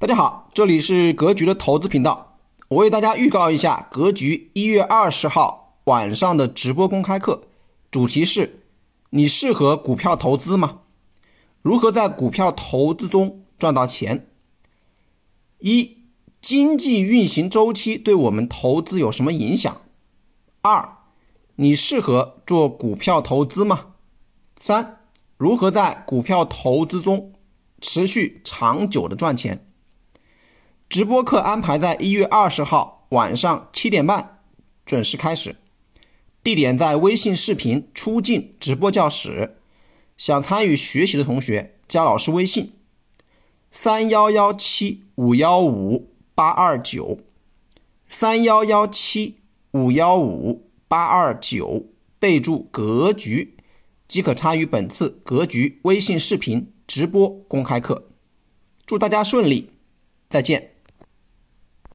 大家好，这里是格局的投资频道。我为大家预告一下格局一月二十号晚上的直播公开课，主题是：你适合股票投资吗？如何在股票投资中赚到钱？一、经济运行周期对我们投资有什么影响？二、你适合做股票投资吗？三、如何在股票投资中持续长久的赚钱？直播课安排在一月二十号晚上七点半准时开始，地点在微信视频出镜直播教室。想参与学习的同学加老师微信：三幺幺七五幺五八二九，三幺幺七五幺五八二九，备注“格局”即可参与本次格局微信视频直播公开课。祝大家顺利，再见。